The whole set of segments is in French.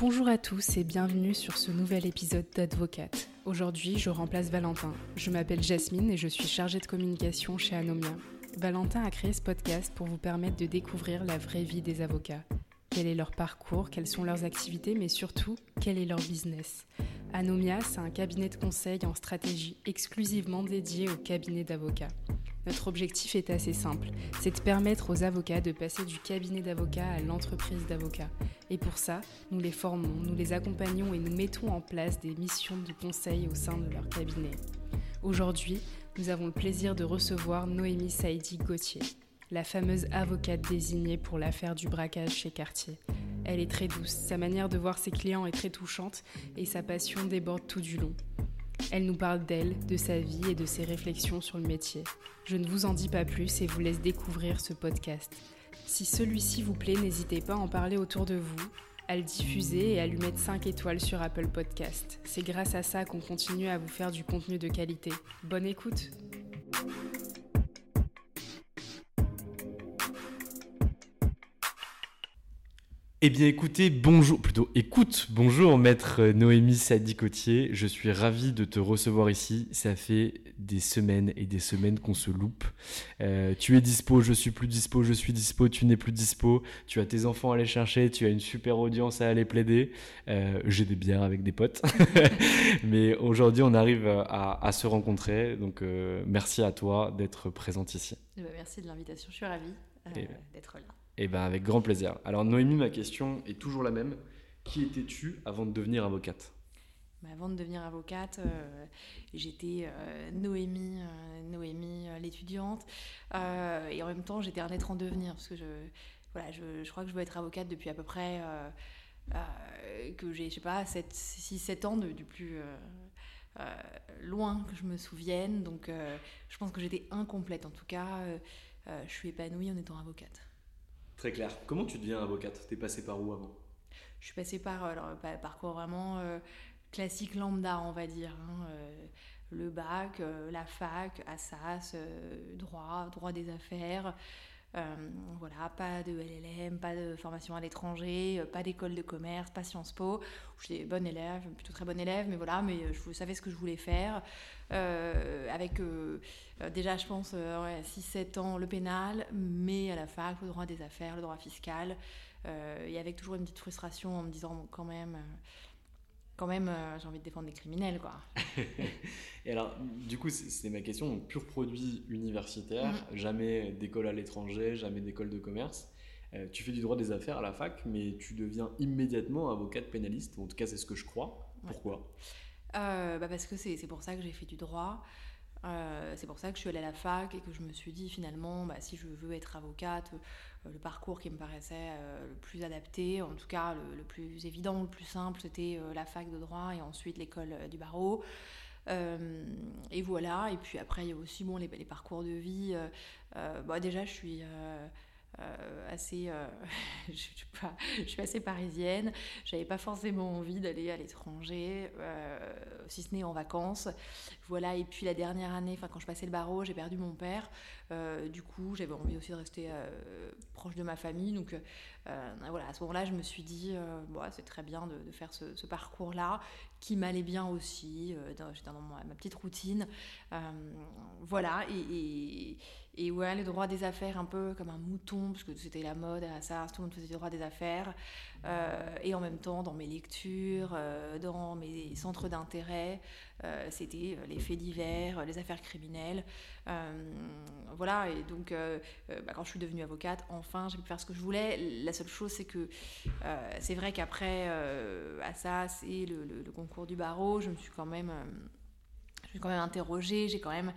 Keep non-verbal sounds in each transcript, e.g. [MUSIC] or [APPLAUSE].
Bonjour à tous et bienvenue sur ce nouvel épisode d'Advocate. Aujourd'hui, je remplace Valentin. Je m'appelle Jasmine et je suis chargée de communication chez Anomia. Valentin a créé ce podcast pour vous permettre de découvrir la vraie vie des avocats. Quel est leur parcours, quelles sont leurs activités, mais surtout, quel est leur business? Anomia, c'est un cabinet de conseil en stratégie exclusivement dédié au cabinet d'avocats. Notre objectif est assez simple, c'est de permettre aux avocats de passer du cabinet d'avocats à l'entreprise d'avocats. Et pour ça, nous les formons, nous les accompagnons et nous mettons en place des missions de conseil au sein de leur cabinet. Aujourd'hui, nous avons le plaisir de recevoir Noémie Saïdi Gauthier, la fameuse avocate désignée pour l'affaire du braquage chez Cartier. Elle est très douce, sa manière de voir ses clients est très touchante et sa passion déborde tout du long. Elle nous parle d'elle, de sa vie et de ses réflexions sur le métier. Je ne vous en dis pas plus et vous laisse découvrir ce podcast. Si celui-ci vous plaît, n'hésitez pas à en parler autour de vous, à le diffuser et à lui mettre 5 étoiles sur Apple Podcast. C'est grâce à ça qu'on continue à vous faire du contenu de qualité. Bonne écoute Eh bien écoutez, bonjour, plutôt écoute, bonjour maître Noémie Sadicotier, je suis ravi de te recevoir ici, ça fait des semaines et des semaines qu'on se loupe. Euh, tu es dispo, je suis plus dispo, je suis dispo, tu n'es plus dispo, tu as tes enfants à aller chercher, tu as une super audience à aller plaider, euh, j'ai des bières avec des potes, [LAUGHS] mais aujourd'hui on arrive à, à, se rencontrer, donc euh, merci à toi d'être présente ici. Eh ben, merci de l'invitation, je suis ravie d'être là. Eh ben avec grand plaisir. Alors Noémie, ma question est toujours la même. Qui étais-tu avant de devenir avocate? Bah, Avant de devenir avocate, euh, j'étais euh, Noémie, euh, Noémie l'étudiante, et en même temps j'étais un être en devenir parce que je, voilà, je, crois que je veux être avocate depuis à peu près que j'ai, je sais pas, 6-7 ans du plus loin que je me souvienne. Donc je pense que j'étais incomplète. En tout cas, je suis épanouie en étant avocate. Très clair. Comment tu deviens avocate? T'es passé par où avant? Je suis passée par alors, parcours vraiment euh, classique lambda, on va dire. Hein, euh, le bac, euh, la fac, Assas, droit, droit des affaires. Voilà, pas de LLM, pas de formation à l'étranger, pas d'école de commerce, pas Sciences Po. J'étais bonne élève, plutôt très bonne élève, mais voilà, mais je savais ce que je voulais faire. avec euh, déjà, je pense, euh, ouais, 6-7 ans le pénal, mais à la fac, le droit des affaires, le droit fiscal, euh, et avec toujours une petite frustration en me disant, quand même, quand même, j'ai envie de défendre des criminels, quoi. [LAUGHS] et alors, du coup, c'est ma question, pur produit universitaire, mm. jamais d'école à l'étranger, jamais d'école de commerce. tu fais du droit des affaires à la fac, mais tu deviens immédiatement avocate pénaliste. En tout cas, c'est ce que je crois. Pourquoi? Bah Parce que c'est pour ça que j'ai fait du droit. Euh, c'est pour ça que je suis allée à la fac et que je me suis dit finalement, bah, si je veux être avocate, euh, le parcours qui me paraissait euh, le plus adapté, en tout cas le, plus évident, le plus simple, c'était la fac de droit et ensuite l'école du barreau. et voilà, et puis après il y a aussi bon, les, parcours de vie. Bah, déjà je suis euh, assez, euh, [LAUGHS] je, suis assez parisienne. J'avais pas forcément envie d'aller à l'étranger, euh, si ce n'est en vacances. Voilà. Et puis la dernière année, quand je passais le barreau, j'ai perdu mon père. du coup, j'avais envie aussi de rester proche de ma famille. Donc voilà, à ce moment-là, je me suis dit, bon, c'est très bien de, faire ce, parcours-là, qui m'allait bien aussi. J'étais dans ma, petite routine. voilà. Ouais, le droit des affaires, un peu comme un mouton, parce que c'était la mode à ça, tout le monde faisait du droit des affaires. Euh, et en même temps, dans mes lectures, euh, dans mes centres d'intérêt, euh, c'était les faits divers, les affaires criminelles. voilà, et donc bah, quand je suis devenue avocate, enfin, j'ai pu faire ce que je voulais. La seule chose, c'est que c'est vrai qu'après Assas et le, le, concours du barreau, je me suis quand même, je me suis quand même interrogée, j'ai quand même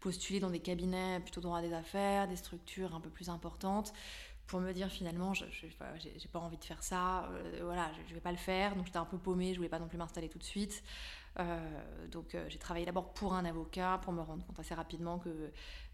postuler dans des cabinets plutôt droit des affaires, des structures un peu plus importantes, pour me dire finalement, je n'ai pas envie de faire ça, euh, voilà, je, ne vais pas le faire. Donc j'étais un peu paumée, je voulais pas non plus m'installer tout de suite. Euh, donc euh, j'ai travaillé d'abord pour un avocat pour me rendre compte assez rapidement que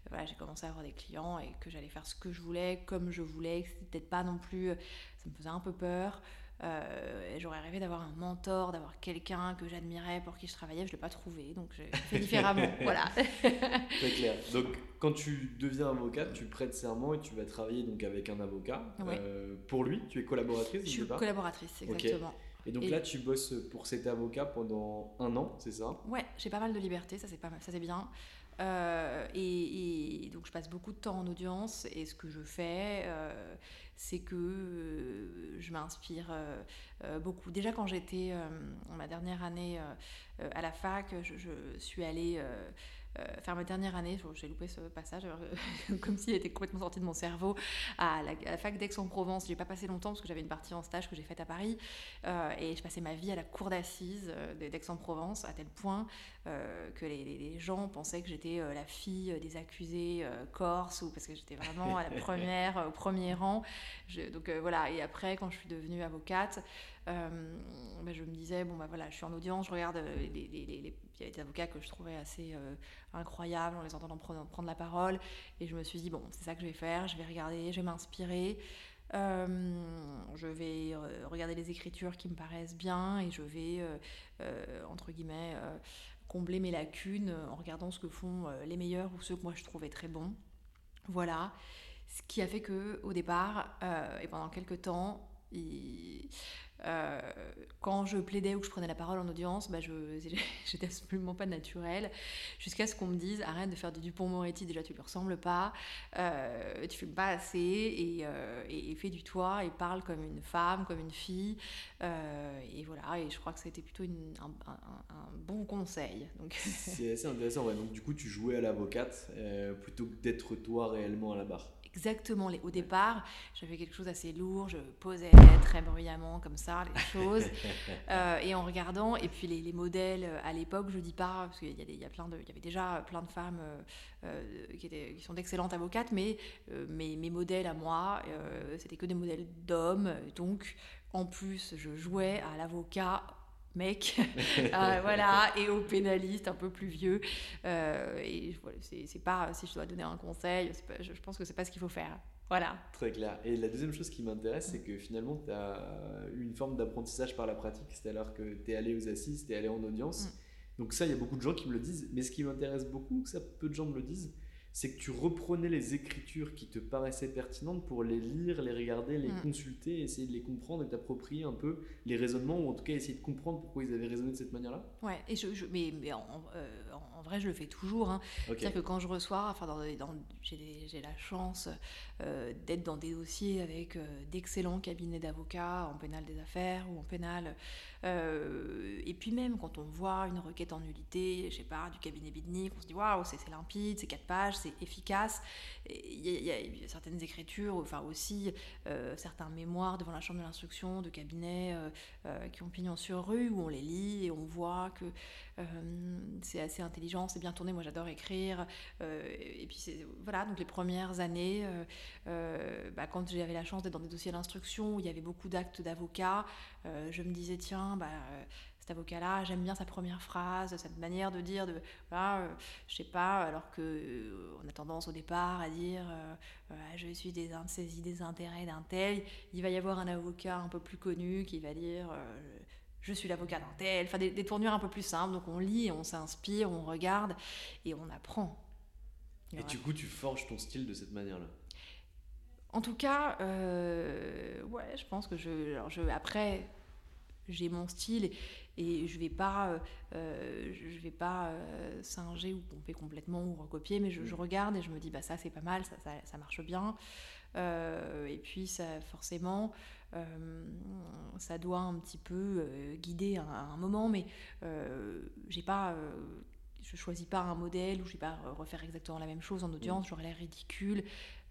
voilà, j'ai commencé à avoir des clients et que j'allais faire ce que je voulais, comme je voulais, que c'était peut-être pas non plus, ça me faisait un peu peur. Euh, j'aurais rêvé d'avoir un mentor, d'avoir quelqu'un que j'admirais pour qui je travaillais. Je ne l'ai pas trouvé, donc j'ai [LAUGHS] fait différemment. voilà. [LAUGHS] Très clair. Donc, quand tu deviens avocate, tu prêtes serment et tu vas travailler donc avec un avocat. Euh, pour lui, tu es collaboratrice Je suis collaboratrice, exactement. Et donc là, tu bosses pour cet avocat pendant un an, c'est ça? Ouais, j'ai pas mal de liberté, ça c'est pas ça c'est bien. Euh, et, donc je passe beaucoup de temps en audience et ce que je fais, euh, c'est que euh, je m'inspire beaucoup. Déjà quand j'étais ma dernière année à la fac, je, je suis allée euh, faire ma dernière année, j'ai loupé ce passage, euh, [LAUGHS] comme s'il était complètement sorti de mon cerveau, à la, fac d'Aix-en-Provence. J'ai pas passé longtemps parce que j'avais une partie en stage que j'ai faite à Paris euh, et je passais ma vie à la cour d'assises d'Aix-en-Provence à tel point que les, gens pensaient que j'étais la fille des accusés corses ou parce que j'étais vraiment à la [LAUGHS] première, au premier rang. donc voilà, et après, quand je suis devenue avocate, euh, bah, je me disais, bon, bah voilà, je suis en audience, je regarde euh, les, les, les, il y avait des avocats que je trouvais assez euh, incroyables en les entendant prendre, la parole. Et je me suis dit, bon, c'est ça que je vais faire, je vais regarder, je vais m'inspirer. je vais regarder les écritures qui me paraissent bien et je vais, entre guillemets, combler mes lacunes en regardant ce que font les meilleurs ou ceux que moi je trouvais très bons. Voilà. Ce qui a fait que au départ et pendant quelques temps, il euh, quand je plaidais ou que je prenais la parole en audience, bah [LAUGHS] j'étais absolument pas naturelle, jusqu'à ce qu'on me dise arrête de faire du Dupont-Moretti, déjà tu lui ressembles pas, euh, tu fais pas assez et, euh, et, fais du toi et parle comme une femme, comme une fille. et voilà, et je crois que ça a été plutôt un, un, bon conseil. C'est assez intéressant, ouais. donc du coup tu jouais à l'avocate plutôt que d'être toi réellement à la barre exactement les. Au départ, j'avais quelque chose d'assez lourd, je posais très bruyamment comme ça les [LAUGHS] choses. Euh, et en regardant, et puis les, modèles euh, à l'époque, je dis pas, parce qu'il y, y, a plein de, il y avait déjà plein de femmes euh, qui, étaient, qui sont d'excellentes avocates, mais mes, mes, modèles à moi, c'était que des modèles d'hommes. Donc, en plus, je jouais à l'avocat mec, [LAUGHS] voilà, et au pénaliste un peu plus vieux. et voilà, c'est pas, si je dois donner un conseil, je pense que c'est pas ce qu'il faut faire. Voilà. Très clair. Et la deuxième chose qui m'intéresse, c'est que finalement, tu as eu une forme d'apprentissage par la pratique, c'est-à-dire que tu es allé aux assises, tu es allé en audience. Mm. Donc ça, il y a beaucoup de gens qui me le disent, mais ce qui m'intéresse beaucoup, ça peu de gens me le disent, c'est que tu reprenais les écritures qui te paraissaient pertinentes pour les lire, les regarder, les mm. consulter, essayer de les comprendre et t'approprier un peu les raisonnements, ou en tout cas essayer de comprendre pourquoi ils avaient raisonné de cette manière-là Ouais, et je, mais, mais en, euh, en, vrai, je le fais toujours. Hein. C'est-à-dire que quand je reçois, enfin, dans, j'ai la chance euh, d'être dans des dossiers avec euh, d'excellents cabinets d'avocats en pénal des affaires ou en pénal, et puis même quand on voit une requête en nullité, je sais pas, du cabinet Bidnik, on se dit waouh, c'est limpide, c'est quatre pages, c'est efficace. Il y, a certaines écritures, enfin aussi euh, certains mémoires devant la chambre de l'instruction de cabinets qui ont pignon sur rue où on les lit et on voit que c'est assez intelligent, c'est bien tourné. Moi j'adore écrire. et puis voilà, donc les premières années, bah, quand j'avais la chance d'être dans des dossiers d'instruction où il y avait beaucoup d'actes d'avocats, je me disais tiens, bah, cet avocat-là, j'aime bien sa première phrase, cette manière de dire, de, voilà, euh, je sais pas, alors que euh, a tendance au départ à dire, euh, je suis des des intérêts d'un tel, il va y avoir un avocat un peu plus connu qui va dire, je suis l'avocat d'un tel, enfin des, tournures un peu plus simples, donc on lit, on s'inspire, on regarde et on apprend. Et, du coup, tu forges ton style de cette manière-là? En tout cas, ouais, je pense que je, alors je après, j'ai mon style et, je vais pas, euh, je vais pas euh, singer ou pomper complètement ou recopier, mais je, regarde et je me dis bah ça c'est pas mal, ça, ça, marche bien. Euh, et puis ça forcément, ça doit un petit peu guider un, un, moment, mais j'ai pas je choisis pas un modèle ou je vais pas refaire exactement la même chose en audience, mm. j'aurais l'air ridicule.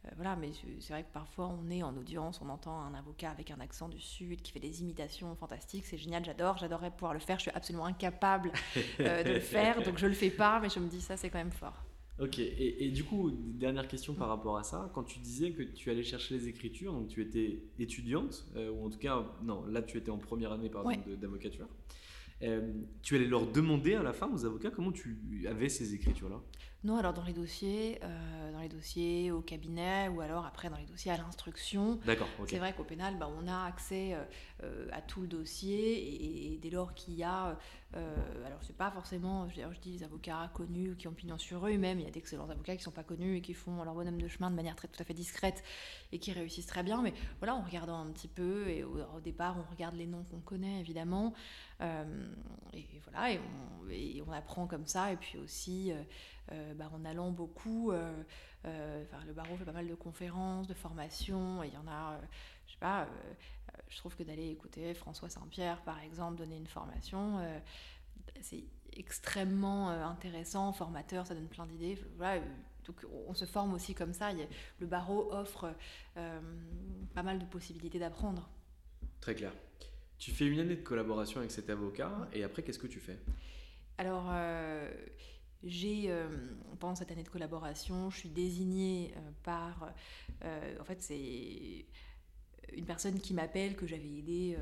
Euh, voilà, mais c'est vrai que parfois on est en audience, on entend un avocat avec un accent du sud qui fait des imitations fantastiques, c'est génial, j'adore, j'adorerais pouvoir le faire, je suis absolument incapable euh, de le faire, [LAUGHS] donc je le fais pas, mais je me dis ça c'est quand même fort. Ok, et, du coup, dernière question par rapport à ça, quand tu disais que tu allais chercher les écritures, donc tu étais étudiante, euh, ou en tout cas, non, là tu étais en première année par exemple d'avocature. tu allais leur demander à la fin aux avocats comment tu avais ces écritures-là? Non, alors dans les dossiers, euh, dans les dossiers au cabinet ou alors après dans les dossiers à l'instruction. D'accord. C'est vrai qu'au pénal, bah, on a accès euh, euh, à tout le dossier et, dès lors qu'il y a, alors c'est pas forcément, je, je, dis les avocats connus qui ont pignon sur eux, même il y a d'excellents avocats qui sont pas connus et qui font leur bonhomme de chemin de manière très tout à fait discrète et qui réussissent très bien. Mais voilà, en regardant un petit peu et au, départ, on regarde les noms qu'on connaît évidemment et voilà et on, apprend comme ça et puis aussi euh, bah, en allant beaucoup. Euh, euh, le barreau fait pas mal de conférences, de formations, et il y en a, je sais pas, je trouve que d'aller écouter François Saint-Pierre, par exemple, donner une formation, c'est extrêmement intéressant, formateur, ça donne plein d'idées. Voilà, donc on se forme aussi comme ça. Le barreau offre pas mal de possibilités d'apprendre. Très clair. Tu fais une année de collaboration avec cet avocat et après qu'est-ce que tu fais? Alors j'ai, euh, pendant cette année de collaboration, je suis désignée euh, par, euh, en fait, c'est une personne qui m'appelle que j'avais aidé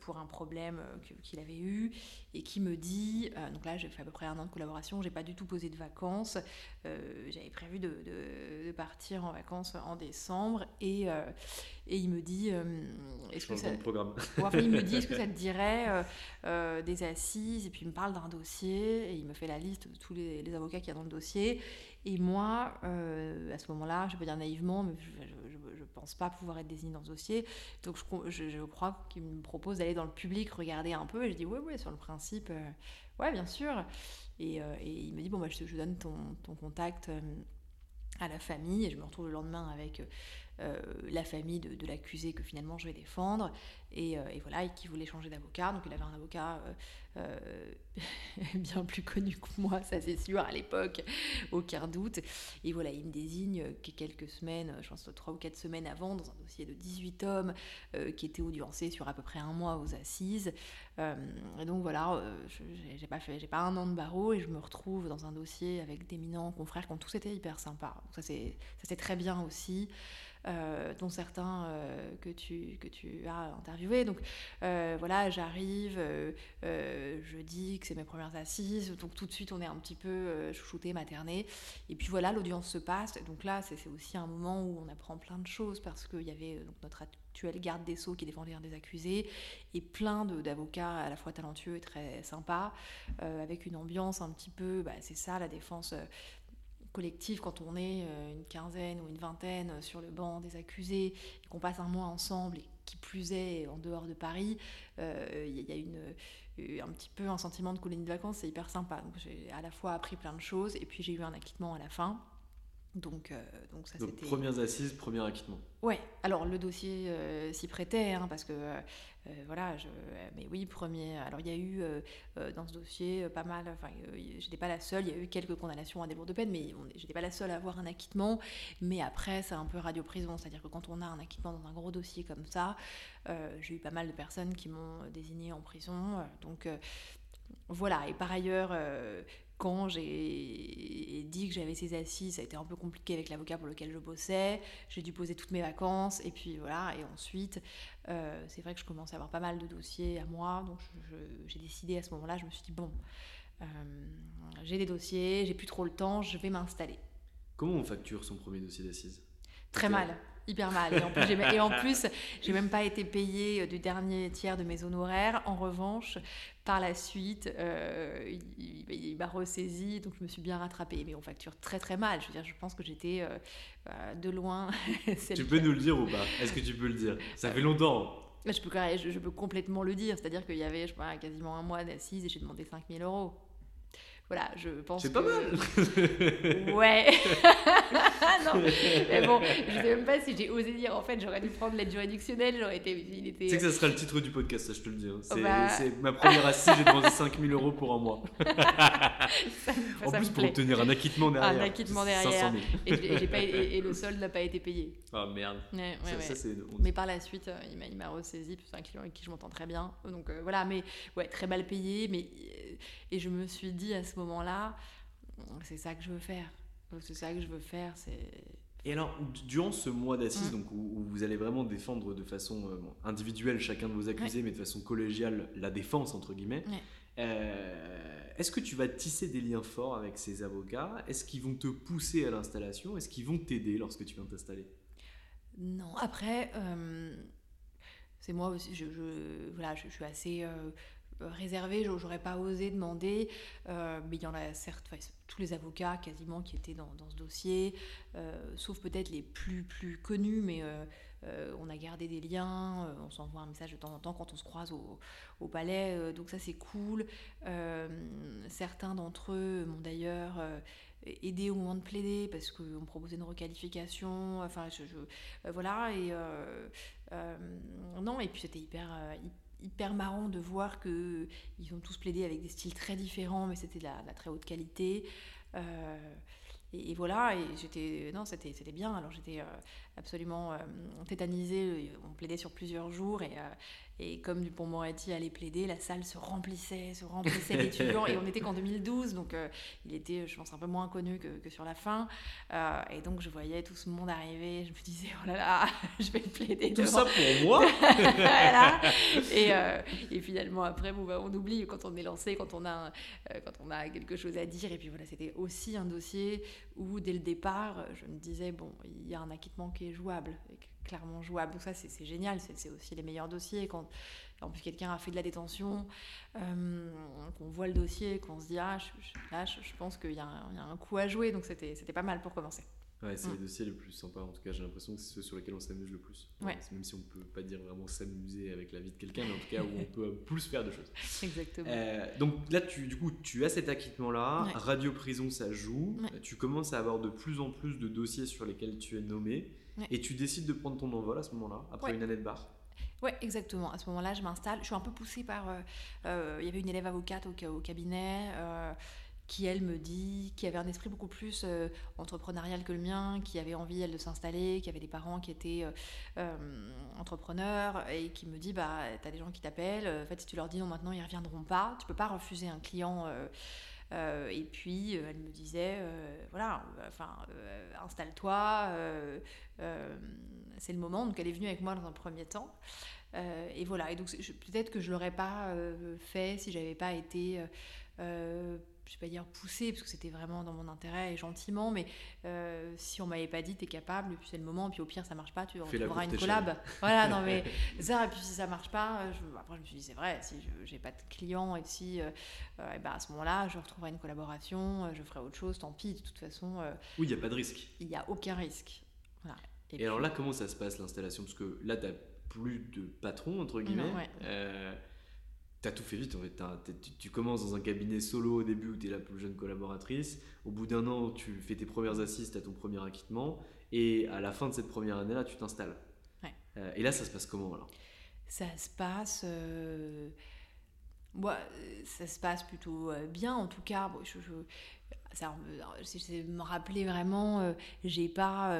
pour un problème qu'il avait eu et qui me dit, donc là j'ai fait à peu près un an de collaboration, j'ai pas du tout posé de vacances, j'avais prévu de, de, partir en vacances en décembre et, et il me dit, est-ce que ça, programme. il me dit, est-ce que ça te [LAUGHS] dirait des assises et puis il me parle d'un dossier et il me fait la liste de tous les, les avocats qu'il y a dans le dossier et moi, à ce moment-là, je peux dire naïvement, mais je, pense pas pouvoir être désignée dans ce dossier. Donc je, crois qu'il me propose d'aller dans le public, regarder un peu. Et je dis oui, oui, sur le principe, euh, ouais, bien sûr. Et, euh, il me dit bon, bah, je, donne ton, contact euh, à la famille. Et je me retrouve le lendemain avec euh, la famille de, l'accusé que finalement je vais défendre, et, euh, voilà, et qui voulait changer d'avocat. Donc il avait un avocat euh, [LAUGHS] bien plus connu que moi, ça c'est sûr, à l'époque, aucun doute. Et voilà, il me désigne quelques semaines, je pense trois ou quatre semaines avant, dans un dossier de 18 hommes qui était audiencé sur à peu près un mois aux assises. et donc voilà, j'ai pas j'ai pas un an de barreau et je me retrouve dans un dossier avec d'éminents confrères qui ont tous été hyper sympas. ça c'est très bien aussi. Euh, dont certains euh, que, tu, que tu as interviewés. Donc euh, voilà, j'arrive, je dis que c'est mes premières assises, donc tout de suite on est un petit peu chouchouté, materné. Et puis voilà, l'audience se passe. Donc là, c'est aussi un moment où on apprend plein de choses parce qu'il y avait notre actuel garde des Sceaux qui défendait un des accusés et plein d'avocats à la fois talentueux et très sympas, avec une ambiance un petit peu, bah, c'est ça la défense collectif, quand on est euh, une quinzaine ou une vingtaine euh, sur le banc des accusés, et qu'on passe un mois ensemble, et qui plus est en dehors de Paris, euh, il y, a une, un petit peu un sentiment de colonie de vacances, c'est hyper sympa. J'ai à la fois appris plein de choses, et puis j'ai eu un acquittement à la fin. Donc, euh, donc ça c'était. premières assises, premier acquittement. Ouais, alors le dossier euh, s'y prêtait, hein, parce que euh, voilà, je, mais oui, premier. Alors il y a eu dans ce dossier pas mal, enfin, j'étais pas la seule, il y a eu quelques condamnations à des lourdes peines, mais j'étais pas la seule à avoir un acquittement. Mais après, c'est un peu radio-prison, c'est-à-dire que quand on a un acquittement dans un gros dossier comme ça, j'ai eu pas mal de personnes qui m'ont désigné en prison. donc voilà, et par ailleurs, quand j'ai dit que j'avais ces assises, ça a été un peu compliqué avec l'avocat pour lequel je bossais. J'ai dû poser toutes mes vacances. Et puis voilà, et ensuite, euh, c'est vrai que je commençais à avoir pas mal de dossiers à moi. Donc j'ai décidé à ce moment-là, je me suis dit, bon, euh, j'ai des dossiers, j'ai plus trop le temps, je vais m'installer. Comment on facture son premier dossier d'assises? Très mal hyper mal. Et en plus, j'ai, et en plus, j'ai même pas été payée euh, du dernier tiers de mes honoraires. En revanche, par la suite, euh, il, m'a ressaisi, donc je me suis bien rattrapée. Mais on facture très très mal. Je veux dire, je pense que j'étais euh, bah, de loin. [LAUGHS] tu peux nous le dire ou pas? Est-ce que tu peux le dire? Ça fait longtemps. Je peux, je, je peux complètement le dire. C'est-à-dire qu'il y avait, je sais pas, quasiment un mois d'assises et j'ai demandé 5000 euros. Voilà, je pense C'est pas mal [LAUGHS] Ouais [LAUGHS] Non, mais bon, je sais même pas si j'ai osé dire, en fait, j'aurais dû prendre l'aide juridictionnelle, j'aurais été... Il était... C'est que ça sera le titre du podcast, ça je te le dis. Hein. Bah. C'est ma première assise, j'ai demandé 5000 euros pour un mois. [LAUGHS] en plus, pour obtenir un acquittement derrière. Un acquittement derrière. Et, pas, et, le solde n'a pas été payé. Ah merde. ça, ça, mais par la suite, euh, il m'a ressaisi, c'est un client avec qui je m'entends très bien. Donc euh, voilà, mais ouais, très mal payé, mais... Et je me suis dit à ce moment-là, c'est ça que je veux faire. C'est ça que je veux faire. C'est. Et alors, durant ce mois d'assises, mm. donc où, vous allez vraiment défendre de façon euh, individuelle chacun de vos accusés, mais de façon collégiale la défense entre guillemets. Euh, est-ce que tu vas tisser des liens forts avec ces avocats? Est-ce qu'ils vont te pousser à l'installation? Est-ce qu'ils vont t'aider lorsque tu viens t'installer? Non. Après, euh, c'est moi aussi. Je, voilà, je, suis assez euh, réservé, j'aurais pas osé demander, euh, mais il y en a certes, tous les avocats quasiment qui étaient dans, ce dossier, euh, sauf peut-être les plus, plus connus, mais on a gardé des liens, on s'envoie un message de temps en temps quand on se croise au, palais, donc ça c'est cool. certains d'entre eux m'ont d'ailleurs aidé au moment de plaider parce qu'on proposait une requalification, enfin voilà, et non, et puis c'était hyper hyper marrant de voir que ils ont tous plaidé avec des styles très différents, mais c'était de, la, très haute qualité. Euh, et, voilà, et j'étais. Non, c'était bien. Alors j'étais euh, absolument euh, tétanisée. On plaidait sur plusieurs jours et, et comme Dupont Moretti allait plaider, la salle se remplissait, se remplissait d'étudiants. et on était qu'en 2012, donc euh, il était, je pense, un peu moins connu que, sur la fin. Euh, et donc je voyais tout ce monde arriver. Je me disais, oh là là, [LAUGHS] je vais plaider. Tout ça pour moi [LAUGHS] [LAUGHS] et, euh, et, finalement, après, bon, bah, on oublie quand on est lancé, quand on, a, quand on a quelque chose à dire. Et puis voilà, c'était aussi un dossier où, dès le départ, je me disais, bon, il y a un acquittement qui est jouable clairement jouable. Donc ça, c'est génial, c'est aussi les meilleurs dossiers. Quand en plus quelqu'un a fait de la détention, euh, qu'on voit le dossier, qu'on se dit, ah, je, là, je, pense qu'il y, a un coup à jouer, donc c'était pas mal pour commencer. Ouais, c'est les mm. dossiers les plus sympas, en tout cas j'ai l'impression que c'est ceux sur lesquels on s'amuse le plus. Ouais. Même si on peut pas dire vraiment s'amuser avec la vie de quelqu'un, mais en tout cas où on peut [LAUGHS] plus faire de choses. Exactement. Euh, donc là, tu, du coup, tu as cet acquittement-là, Radio Prison ça joue, tu commences à avoir de plus en plus de dossiers sur lesquels tu es nommé. Et tu décides de prendre ton envol à ce moment-là, après une année de bar Ouais, exactement. À ce moment-là, je m'installe. Je suis un peu poussée par. Euh, euh, il y avait une élève avocate au, au cabinet euh, qui, elle, me dit, qui avait un esprit beaucoup plus entrepreneurial que le mien, qui avait envie, elle, de s'installer, qui avait des parents qui étaient entrepreneurs et qui me dit bah, t'as des gens qui t'appellent. En fait, si tu leur dis non maintenant, ils reviendront pas. Tu peux pas refuser un client. Euh, et puis, euh, elle me disait, euh, voilà, enfin, installe-toi, c'est le moment. Donc, elle est venue avec moi dans un premier temps. et voilà, et donc peut-être que je l'aurais pas fait si j'avais pas été je vais pas dire pousser parce que c'était vraiment dans mon intérêt et gentiment mais euh, si on m'avait pas dit t'es capable et puis c'est le moment et puis au pire ça marche pas tu auras une collab. [LAUGHS] voilà non mais [LAUGHS] ça et puis si ça marche pas je, après je me suis dit c'est vrai si j'ai pas de clients et si euh, euh, et ben à ce moment là je retrouverai une collaboration je ferai autre chose tant pis de toute façon oui il y a pas de risque. il y a aucun risque. Voilà. et, alors là comment ça se passe l'installation? Parce que là t'as plus de patron entre guillemets. tu as tout fait vite en fait. tu, commences dans un cabinet solo au début où tu es la plus jeune collaboratrice. Au bout d'un an, tu fais tes premières assises, tu as ton premier acquittement. Et à la fin de cette première année-là, tu t'installes. Euh, et là, ça se passe comment alors? Ça se passe. Euh... ça se passe plutôt euh, bien en tout cas. je, ça, je me rappeler vraiment, euh, j'ai pas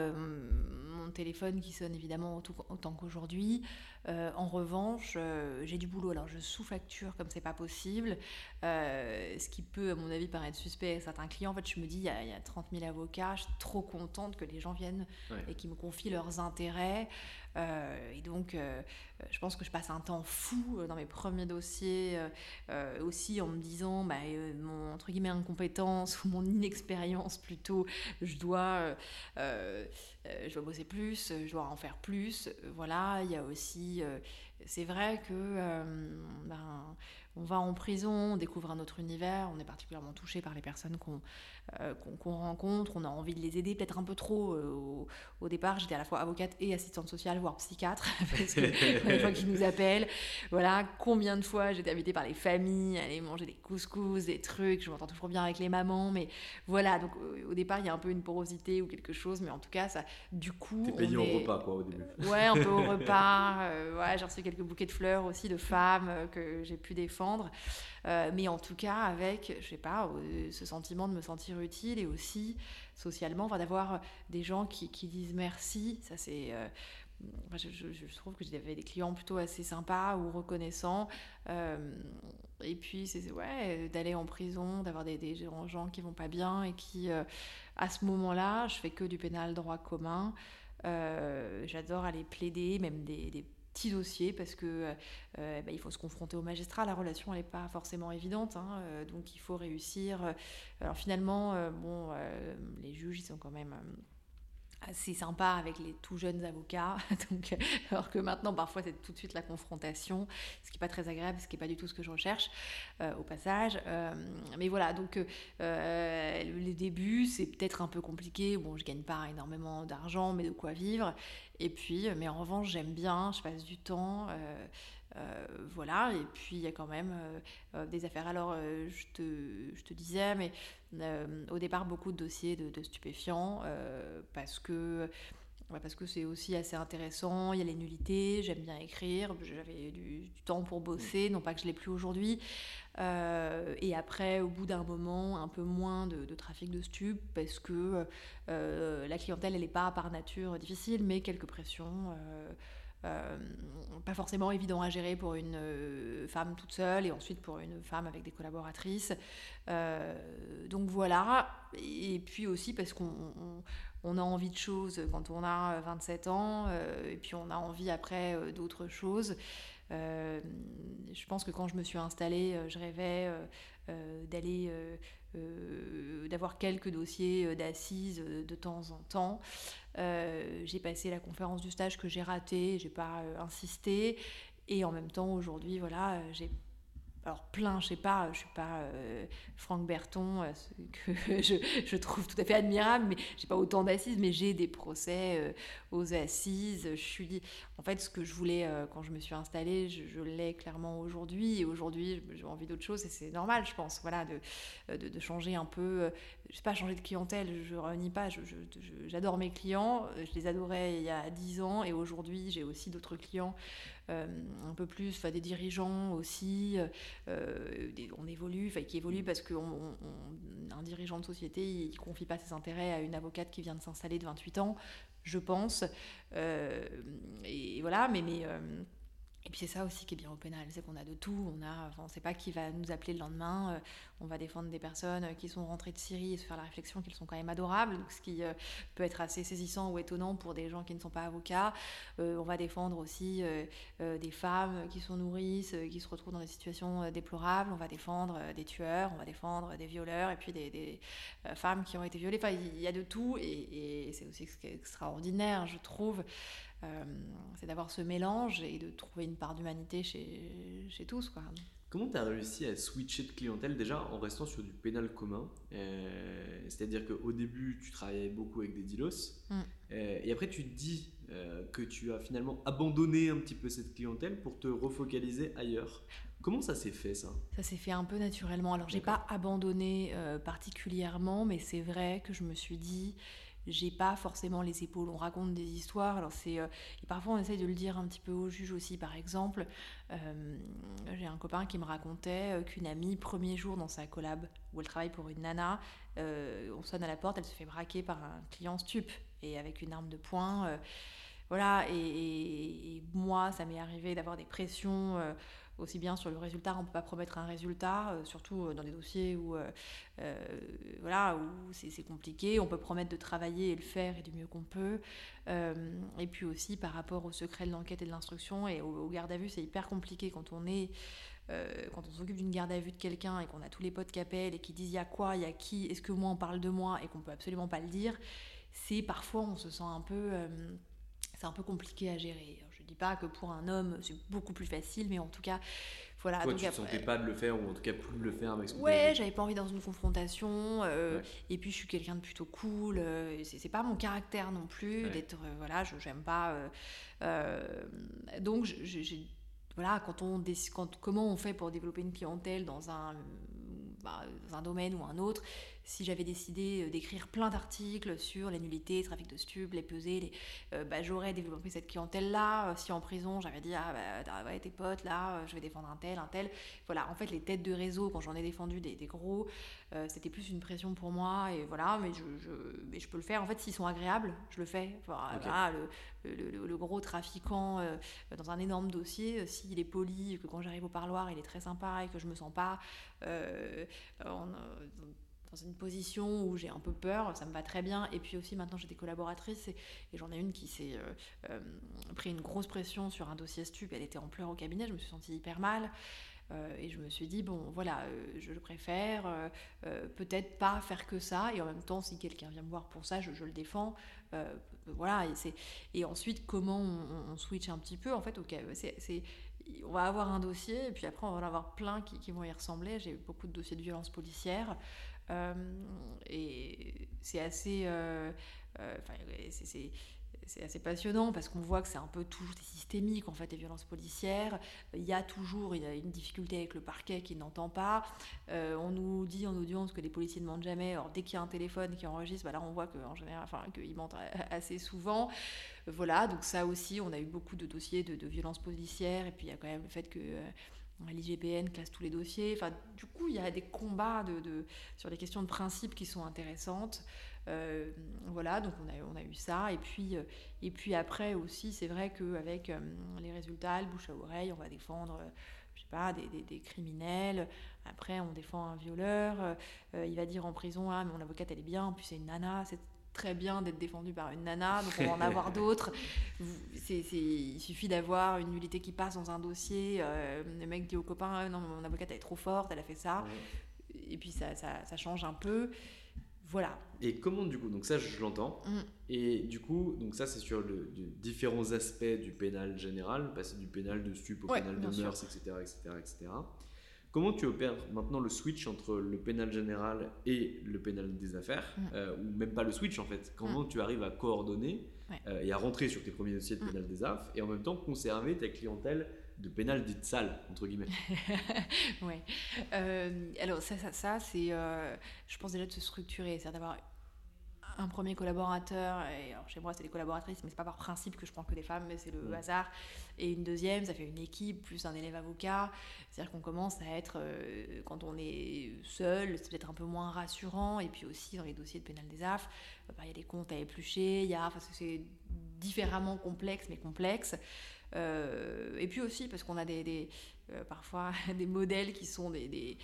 mon téléphone qui sonne évidemment autant qu'aujourd'hui. Euh, en revanche, euh, j'ai du boulot, alors je sous-facture comme c'est pas possible, euh, ce qui peut, à mon avis, paraître suspect à certains clients. En fait, je me dis, il y, a, 30 000 avocats, je suis trop contente que les gens viennent et qu'ils me confient leurs intérêts. Et donc, je pense que je passe un temps fou dans mes premiers dossiers, aussi en me disant, bah, mon entre guillemets incompétence [LAUGHS] ou mon inexpérience plutôt, je dois, je dois bosser plus, je dois en faire plus. Voilà, il y a aussi euh, c'est vrai que euh, ben, on va en prison, on découvre un autre univers, on est particulièrement touché par les personnes qu'on euh, qu'on rencontre, on a envie de les aider, peut-être un peu trop. Euh, au, départ, j'étais à la fois avocate et assistante sociale, voire psychiatre, [LAUGHS] parce que [LAUGHS] les gens qui nous appellent, voilà, combien de fois j'étais invitée par les familles, aller manger des couscous, des trucs, je m'entends toujours bien avec les mamans, mais voilà, donc au départ, il y a un peu une porosité ou quelque chose, mais en tout cas, ça, du coup. T'es payé au repas, quoi, au début. Ouais, un peu au [LAUGHS] repas, euh, ouais, j'ai reçu quelques bouquets de fleurs aussi de femmes que j'ai pu défendre. Euh, mais en tout cas avec, je sais pas, euh, ce sentiment de me sentir utile et aussi socialement, d'avoir des gens qui, disent merci. Ça c'est euh, je, trouve que j'avais des clients plutôt assez sympas ou reconnaissants. et puis, c'est ouais, d'aller en prison, d'avoir des, des, gens qui vont pas bien et qui, à ce moment-là, je fais que du pénal droit commun. J'adore aller plaider, même des, des petit dossier parce que euh, euh, bah, il faut se confronter au magistrat. La relation n'est pas forcément évidente, hein, euh, donc il faut réussir. alors finalement, bon, les juges ils sont quand même assez sympa avec les tout jeunes avocats, [LAUGHS] donc, alors que maintenant parfois c'est tout de suite la confrontation, ce qui n'est pas très agréable, ce qui n'est pas du tout ce que je recherche au passage. mais voilà, donc euh, les débuts c'est peut-être un peu compliqué, bon je gagne pas énormément d'argent, mais de quoi vivre, et puis, euh, mais en revanche, j'aime bien, je passe du temps. Euh, euh, voilà, et puis il y a quand même des affaires. Alors, je, te, je te disais, mais au départ, beaucoup de dossiers de, stupéfiants, parce que parce que c'est aussi assez intéressant, il y a les nullités, j'aime bien écrire, j'avais du, temps pour bosser, non pas que je l'ai plus aujourd'hui. Euh, et après, au bout d'un moment, un peu moins de, trafic de stupes, parce que euh, la clientèle, elle n'est pas par nature difficile, mais quelques pressions. Euh, pas forcément évident à gérer pour une femme toute seule et ensuite pour une femme avec des collaboratrices. donc voilà. Et puis aussi parce qu'on on a envie de choses quand on a 27 ans, euh, et puis on a envie après euh, d'autres choses. Euh, je pense que quand je me suis installée, je rêvais d'aller, d'avoir quelques dossiers d'assises de temps en temps. j'ai passé la conférence du stage que j'ai raté, j'ai pas insisté, et en même temps aujourd'hui, voilà, j'ai alors plein, je sais pas, je suis pas euh, Franck Berton, euh, que [LAUGHS] je, trouve tout à fait admirable, mais j'ai pas autant d'assises, mais j'ai des procès euh, aux assises. Je suis, en fait, ce que je voulais quand je me suis installée, je, l'ai clairement aujourd'hui, et aujourd'hui j'ai envie d'autre chose, et c'est normal, je pense, voilà, de, de, changer un peu, je sais pas, changer de clientèle, je renie pas, j'adore mes clients, je les adorais il y a 10 ans, et aujourd'hui j'ai aussi d'autres clients euh, un peu plus, des dirigeants aussi. Euh, on évolue, qui évolue parce qu'un dirigeant de société, il ne confie pas ses intérêts à une avocate qui vient de s'installer de 28 ans, je pense. Euh, et voilà, mais. mais et puis c'est ça aussi qui est bien au pénal, c'est qu'on a de tout. On ne sait pas qui va nous appeler le lendemain. Euh, on va défendre des personnes qui sont rentrées de Syrie et se faire la réflexion qu'ils sont quand même adorables, ce qui euh, peut être assez saisissant ou étonnant pour des gens qui ne sont pas avocats. Euh, on va défendre aussi des femmes qui sont nourrices, qui se retrouvent dans des situations déplorables. On va défendre des tueurs, on va défendre des violeurs et puis des, femmes qui ont été violées. Enfin, il y a de tout et, et c'est aussi extraordinaire, je trouve. Euh, c'est d'avoir ce mélange et de trouver une part d'humanité chez, chez tous. Quoi. Comment tu as réussi à switcher de clientèle déjà en restant sur du pénal commun? Euh, C'est-à-dire qu'au début, tu travaillais beaucoup avec des dealos mm. euh, et après, tu te dis que tu as finalement abandonné un petit peu cette clientèle pour te refocaliser ailleurs. Comment ça s'est fait ça? Ça s'est fait un peu naturellement. Alors j'ai pas abandonné particulièrement, mais c'est vrai que je me suis dit, j'ai pas forcément les épaules. On raconte des histoires. Alors c'est euh, et parfois on essaye de le dire un petit peu au juge aussi. Par exemple, euh, j'ai un copain qui me racontait qu'une amie premier jour dans sa collab où elle travaille pour une nana, on sonne à la porte, elle se fait braquer par un client stup et avec une arme de poing. voilà et, moi ça m'est arrivé d'avoir des pressions aussi bien sur le résultat, on ne peut pas promettre un résultat, euh, surtout euh, dans des dossiers où, euh, voilà, où c'est compliqué. On peut promettre de travailler et le faire et du mieux qu'on peut. et puis aussi par rapport au secret de l'enquête et de l'instruction et au, garde à vue, c'est hyper compliqué quand on est quand on s'occupe d'une garde à vue de quelqu'un et qu'on a tous les potes qui appellent et qui disent il y a quoi, il y a qui, est-ce que moi on parle de moi? et qu'on peut absolument pas le dire, c'est parfois on se sent un peu, c'est un peu compliqué à gérer. Dis pas que pour un homme c'est beaucoup plus facile, mais en tout cas, voilà. Toi, donc tu ne sentais pas de le faire, ou en tout cas plus de le faire avec ce Ouais, j'avais pas envie dans une confrontation. Euh, et puis je suis quelqu'un de plutôt cool. Euh, c'est pas mon caractère non plus d'être. Euh, voilà, je j'aime pas. donc j'ai voilà, quand on quand, comment on fait pour développer une clientèle dans un, bah, dans un domaine ou un autre, si j'avais décidé euh, d'écrire plein d'articles sur les nullités, le trafic de stupes, les pesées, les, euh, bah, j'aurais développé cette clientèle-là. Euh, si en prison, j'avais dit, ah bah, ouais, tes potes, là, je vais défendre un tel, un tel. Voilà, en fait, les têtes de réseau, quand j'en ai défendu des, gros, c'était plus une pression pour moi. Et voilà, mais je, mais je peux le faire. En fait, s'ils sont agréables, je le fais. le, le, gros trafiquant dans un énorme dossier, s'il est poli, que quand j'arrive au parloir, il est très sympa et que je me sens pas dans une position où j'ai un peu peur, ça me va très bien. Et puis aussi maintenant j'ai des collaboratrices et, j'en ai une qui s'est euh, euh, pris une grosse pression sur un dossier stup, elle était en pleurs au cabinet, je me suis sentie hyper mal. Euh, et je me suis dit, bon, voilà, je préfère, peut-être pas faire que ça, et en même temps, si quelqu'un vient me voir pour ça, je, le défends. voilà, et, ensuite, comment on, switch un petit peu En fait, on va avoir un dossier et puis après on va en avoir plein qui, qui vont y ressembler. J'ai beaucoup de dossiers de violence policière. Euh, et c'est assez, euh, euh, c'est assez passionnant parce qu'on voit que c'est un peu toujours systémique en fait les violences policières. Il y a toujours il une difficulté avec le parquet qui n'entend pas. on nous dit en audience que les policiers ne mentent jamais. Alors dès qu'il y a un téléphone qui enregistre, bah là on voit qu'en général, enfin qu'ils mentent assez souvent. Voilà, donc ça aussi, on a eu beaucoup de dossiers de, de violences policières et puis il y a quand même le fait que l'IGPN classe tous les dossiers. Enfin, du coup, il y a des combats de, sur des questions de principe qui sont intéressantes. Euh, voilà, donc on a, on a eu ça. Et puis, euh, et puis après aussi, c'est vrai qu'avec euh, les résultats, le bouche à oreille, on va défendre, je sais pas, des, des, criminels. Après, on défend un violeur. il va dire en prison, ah, mais mon avocate, elle est bien, puis c'est une nana, très bien d'être défendu par une nana, donc on va en [LAUGHS] avoir d'autres. il suffit d'avoir une nullité qui passe dans un dossier. Euh, le mec dit au copain ah, Non, mon avocate elle est trop forte, elle a fait ça. Et puis ça, ça, change un peu. Voilà. Et comment du coup Donc ça, je l'entends. Mm. Et du coup, donc ça, c'est sur le, différents aspects du pénal général, passer du pénal de stup au pénal de mœurs, etc., etc., etc. Comment tu opères maintenant le switch entre le pénal général et le pénal des affaires, mm. euh, ou même pas le switch en fait? Comment mm. tu arrives à coordonner euh, et à rentrer sur tes premiers dossiers de mm. pénal des affaires et en même temps conserver ta clientèle de pénal dite sale, entre guillemets? [LAUGHS] Oui. Euh, alors ça, ça, ça c'est, je pense déjà de se structurer, c'est-à-dire d'avoir un premier collaborateur, et alors chez moi c'est des collaboratrices, mais c'est pas par principe que je prends que des femmes, mais c'est le hasard, et une deuxième, ça fait une équipe, plus un élève avocat, c'est-à-dire qu'on commence à être, euh, quand on est seul, c'est peut-être un peu moins rassurant, et puis aussi dans les dossiers de pénal des AF, euh, bah, il y a des comptes à éplucher, il y a, enfin c'est différemment complexe, mais complexe, euh, et puis aussi parce qu'on a des, des parfois [LAUGHS] des modèles qui sont des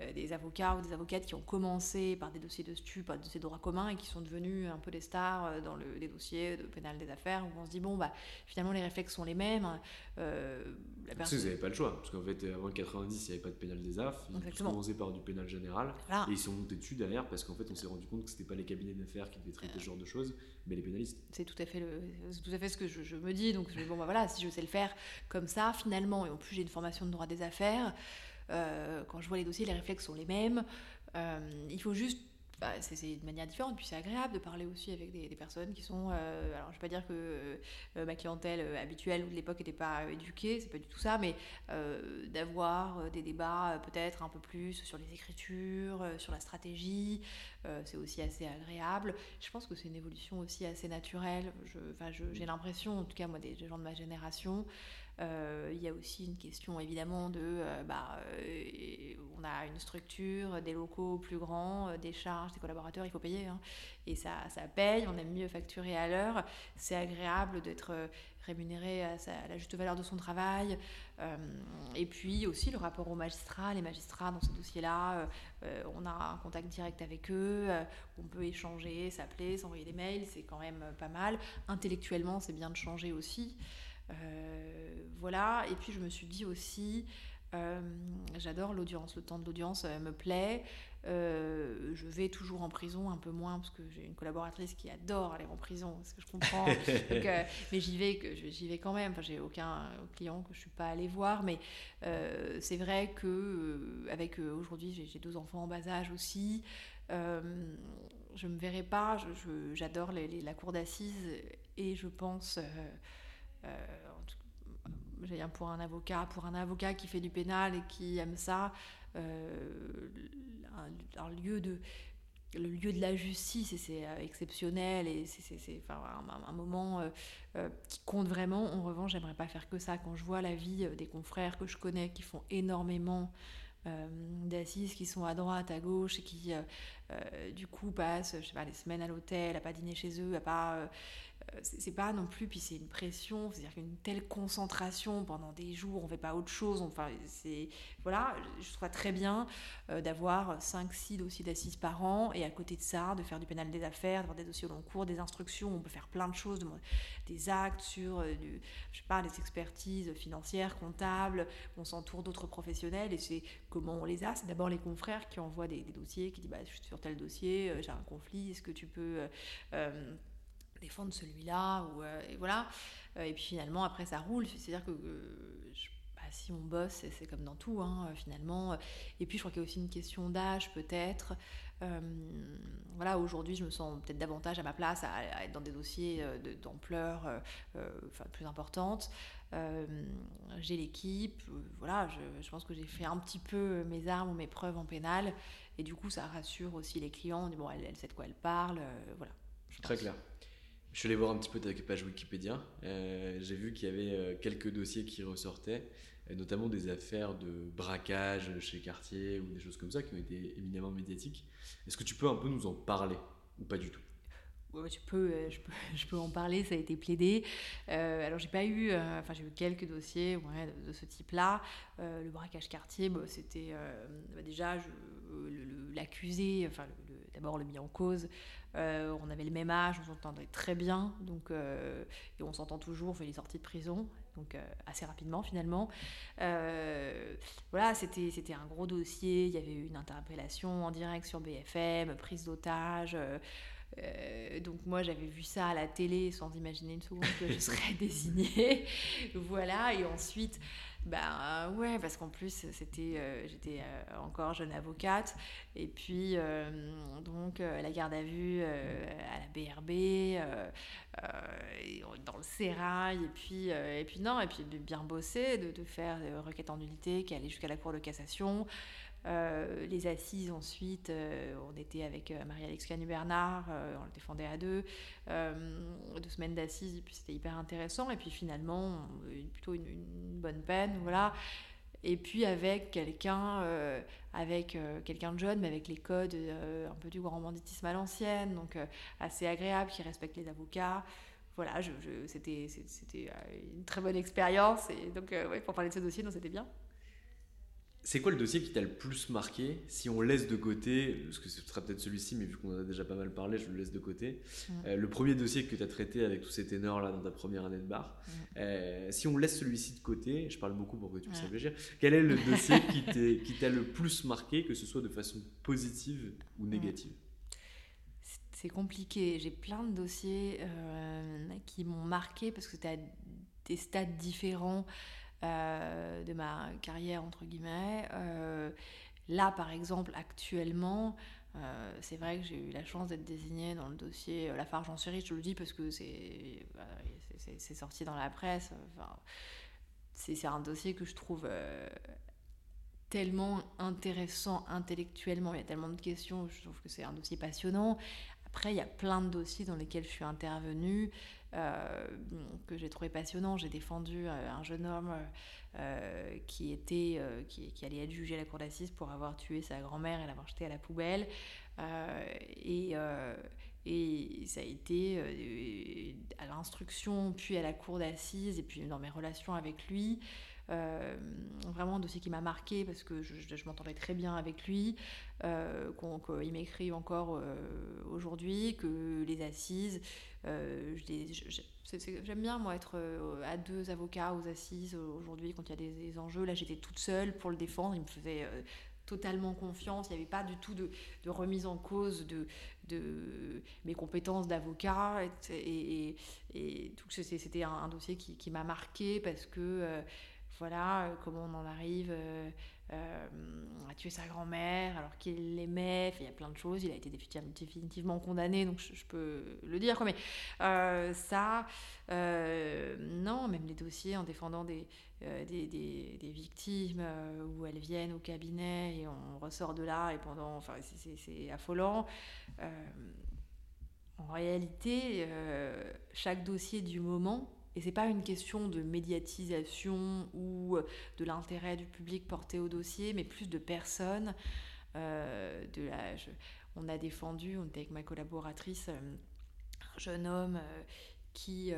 euh, des avocats ou des avocates qui ont commencé par des dossiers de stup, par des dossiers de droit commun et qui sont devenus un peu des stars euh, dans le, les dossiers de pénal des affaires où on se dit bon bah finalement les réflexes sont les mêmes. Euh, la personne... Vous n'avez pas le choix parce qu'en fait avant le 90 il n'y avait pas de pénal des affaires, ils ont commencé par du pénal général et ils sont montés dessus derrière parce qu'en fait on s'est rendu compte que c'était pas les cabinets d'affaires qui devaient traiter ce genre de choses mais les pénalistes. C'est tout à fait le, tout à fait ce que je, je me dis donc je bon bah voilà si je sais le faire comme ça finalement et en plus j'ai une formation de droit des affaires. Euh, quand je vois les dossiers, les réflexes sont les mêmes. Euh, il faut juste bah, c'est de manière différente. Puis c'est agréable de parler aussi avec des, personnes qui sont. Euh, alors je vais pas dire que ma clientèle habituelle ou de l'époque n'était pas éduquée, c'est pas du tout ça, mais d'avoir des débats peut-être un peu plus sur les écritures, sur la stratégie, c'est aussi assez agréable. Je pense que c'est une évolution aussi assez naturelle. J'ai l'impression, en tout cas moi, des gens de ma génération, il y a aussi une question évidemment de, euh, bah, euh, on a une structure, des locaux plus grands, des charges, des collaborateurs, il faut payer. Hein. et ça, ça paye, on aime mieux facturer à l'heure. C'est agréable d'être rémunéré à, la juste valeur de son travail. et puis aussi le rapport aux magistrats. Les magistrats, dans ce dossier-là, on a un contact direct avec eux, on peut échanger, s'appeler, s'envoyer des mails, c'est quand même pas mal. Intellectuellement, c'est bien de changer aussi. Euh, voilà, et puis je me suis dit aussi, euh, j'adore l'audience, le temps de l'audience euh, me plaît. je vais toujours en prison, un peu moins, parce que j'ai une collaboratrice qui adore aller en prison, ce que je comprends. [LAUGHS] mais j'y vais, j'y vais quand même. Enfin, j'ai aucun client que je suis pas allée voir, mais c'est vrai que avec aujourd'hui, j'ai deux enfants en bas âge aussi. je me verrai pas. J'adore la cour d'assises et je pense pour un avocat, pour un avocat qui fait du pénal et qui aime ça, euh, un, lieu de le lieu de la justice c'est euh, exceptionnel et c'est un, moment qui compte vraiment. En revanche, j'aimerais pas faire que ça. Quand je vois la vie des confrères que je connais qui font énormément d'assises, qui sont à droite, à gauche et qui du coup passent, je des semaines à l'hôtel, à pas dîner chez eux, à pas euh, c'est pas non plus, puis c'est une pression, c'est-à-dire qu'une telle concentration pendant des jours, on fait pas autre chose, enfin, c'est, voilà, je trouve très bien euh, d'avoir 5-6 dossiers d'assises par an, et à côté de ça, de faire du pénal des affaires, d'avoir des dossiers au long cours, des instructions, on peut faire plein de choses, des actes sur, euh, je sais pas, des expertises financières, comptables, on s'entoure d'autres professionnels, et c'est comment on les a, c'est d'abord les confrères qui envoient des, dossiers, qui disent, bah, je suis sur tel dossier, j'ai un conflit, est-ce que tu peux défendre celui-là ou euh, et voilà. Euh, et puis finalement après ça roule. C'est à dire que euh, bah, si on bosse c'est comme dans tout hein, finalement. Et puis je crois qu'il y a aussi une question d'âge peut-être. Voilà aujourd'hui je me sens peut-être davantage à ma place à, être dans des dossiers d'ampleur enfin, plus importante j'ai l'équipe voilà je, je, pense que j'ai fait un petit peu mes armes ou mes preuves en pénal. Et du coup ça rassure aussi les clients on dit bon elle, elle sait de quoi elle parle voilà. Très clair. Je suis allé voir un petit peu ta page Wikipédia. Euh, j'ai vu qu'il y avait euh, quelques dossiers qui ressortaient, notamment des affaires de braquage chez Cartier ou des choses comme ça qui ont été éminemment médiatiques. Est-ce que tu peux un peu nous en parler ou pas du tout? Tu peux, euh, je, peux, [LAUGHS] je peux en parler, ça a été plaidé. alors j'ai pas eu, j'ai eu quelques dossiers de, ce type-là. le braquage quartier, c'était bah, déjà l'accusé, enfin d'abord le mis en cause, euh, on avait le même âge, on s'entendait très bien, donc, euh, et on s'entend toujours, on fait les sorties de prison, donc euh, assez rapidement finalement. voilà, c'était, c'était un gros dossier, il y avait eu une interpellation en direct sur BFM, prise d'otage. donc moi j'avais vu ça à la télé sans imaginer une seconde que je serais [LAUGHS] désignée. voilà, et ensuite ben ouais, parce qu'en plus c'était, euh, j'étais euh, encore jeune avocate et puis donc la garde à vue à la BRB, dans le sérail et puis et puis non et puis de bien bosser, de, de faire requête en nullité qui allait jusqu'à la cour de cassation. Euh, les assises ensuite, euh, on était avec euh, Marie-Alex Canu-Bernard, on le défendait à deux, deux semaines d'assises, et puis c'était hyper intéressant. Et puis finalement, plutôt une, bonne peine, voilà. Et puis avec quelqu'un, avec quelqu'un de jeune, mais avec les codes un peu du grand banditisme à l'ancienne, donc assez agréable, qui respecte les avocats voilà, je, c'était, une très bonne expérience. Et donc, pour parler de ce dossier, c'était bien. C'est quoi le dossier qui t'a le plus marqué Si on laisse de côté, parce que ce sera peut-être celui-ci, mais vu qu'on en a déjà pas mal parlé, je le laisse de côté. Euh, le premier dossier que tu as traité avec tous ces ténors-là dans ta première année de bar, euh, si on laisse celui-ci de côté, je parle beaucoup pour que tu puisses réfléchir, quel est le dossier qui t'a le plus marqué, que ce soit de façon positive ou négative? C'est compliqué. J'ai plein de dossiers euh, qui m'ont marqué parce que c'était à des stades différents. Euh, de ma carrière, entre guillemets. Euh, là, par exemple, actuellement, c'est vrai que j'ai eu la chance d'être désignée dans le dossier La Farge en série, je le dis parce que c'est c'est sorti dans la presse. Enfin, c'est un dossier que je trouve tellement intéressant intellectuellement, il y a tellement de questions, je trouve que c'est un dossier passionnant. Après, il y a plein de dossiers dans lesquels je suis intervenue, euh, que j'ai trouvé passionnant. J'ai défendu euh, un jeune homme euh, qui, était, qui, allait être jugé à la cour d'assises pour avoir tué sa grand-mère et l'avoir jeté à la poubelle. et, et ça a été à l'instruction, puis à la cour d'assises, et puis dans mes relations avec lui. Euh, vraiment un dossier qui m'a marqué parce que je, m'entendais très bien avec lui, euh, qu'il m'écrive encore euh, aujourd'hui, que les assises, j'aime bien moi être à deux avocats aux assises aujourd'hui quand il y a des, enjeux. Là j'étais toute seule pour le défendre, il me faisait totalement confiance, il n'y avait pas du tout de, remise en cause de, mes compétences d'avocat. Et, et, c'était un, dossier qui m'a marqué parce que voilà, euh, comment on en arrive euh, euh, à tuer sa grand-mère alors qu'il l'aimait. il y a plein de choses. Il a été définitivement condamné, donc je, peux le dire. Mais ça, non, même les dossiers en défendant des, des, victimes où elles viennent au cabinet et on ressort de là et pendant. Enfin, c'est affolant. en réalité, chaque dossier du moment et c'est pas une question de médiatisation ou euh, de l'intérêt du public porté au dossier, mais plus de personnes. Euh, de la, on a défendu, on était avec ma collaboratrice, euh, un jeune homme qui,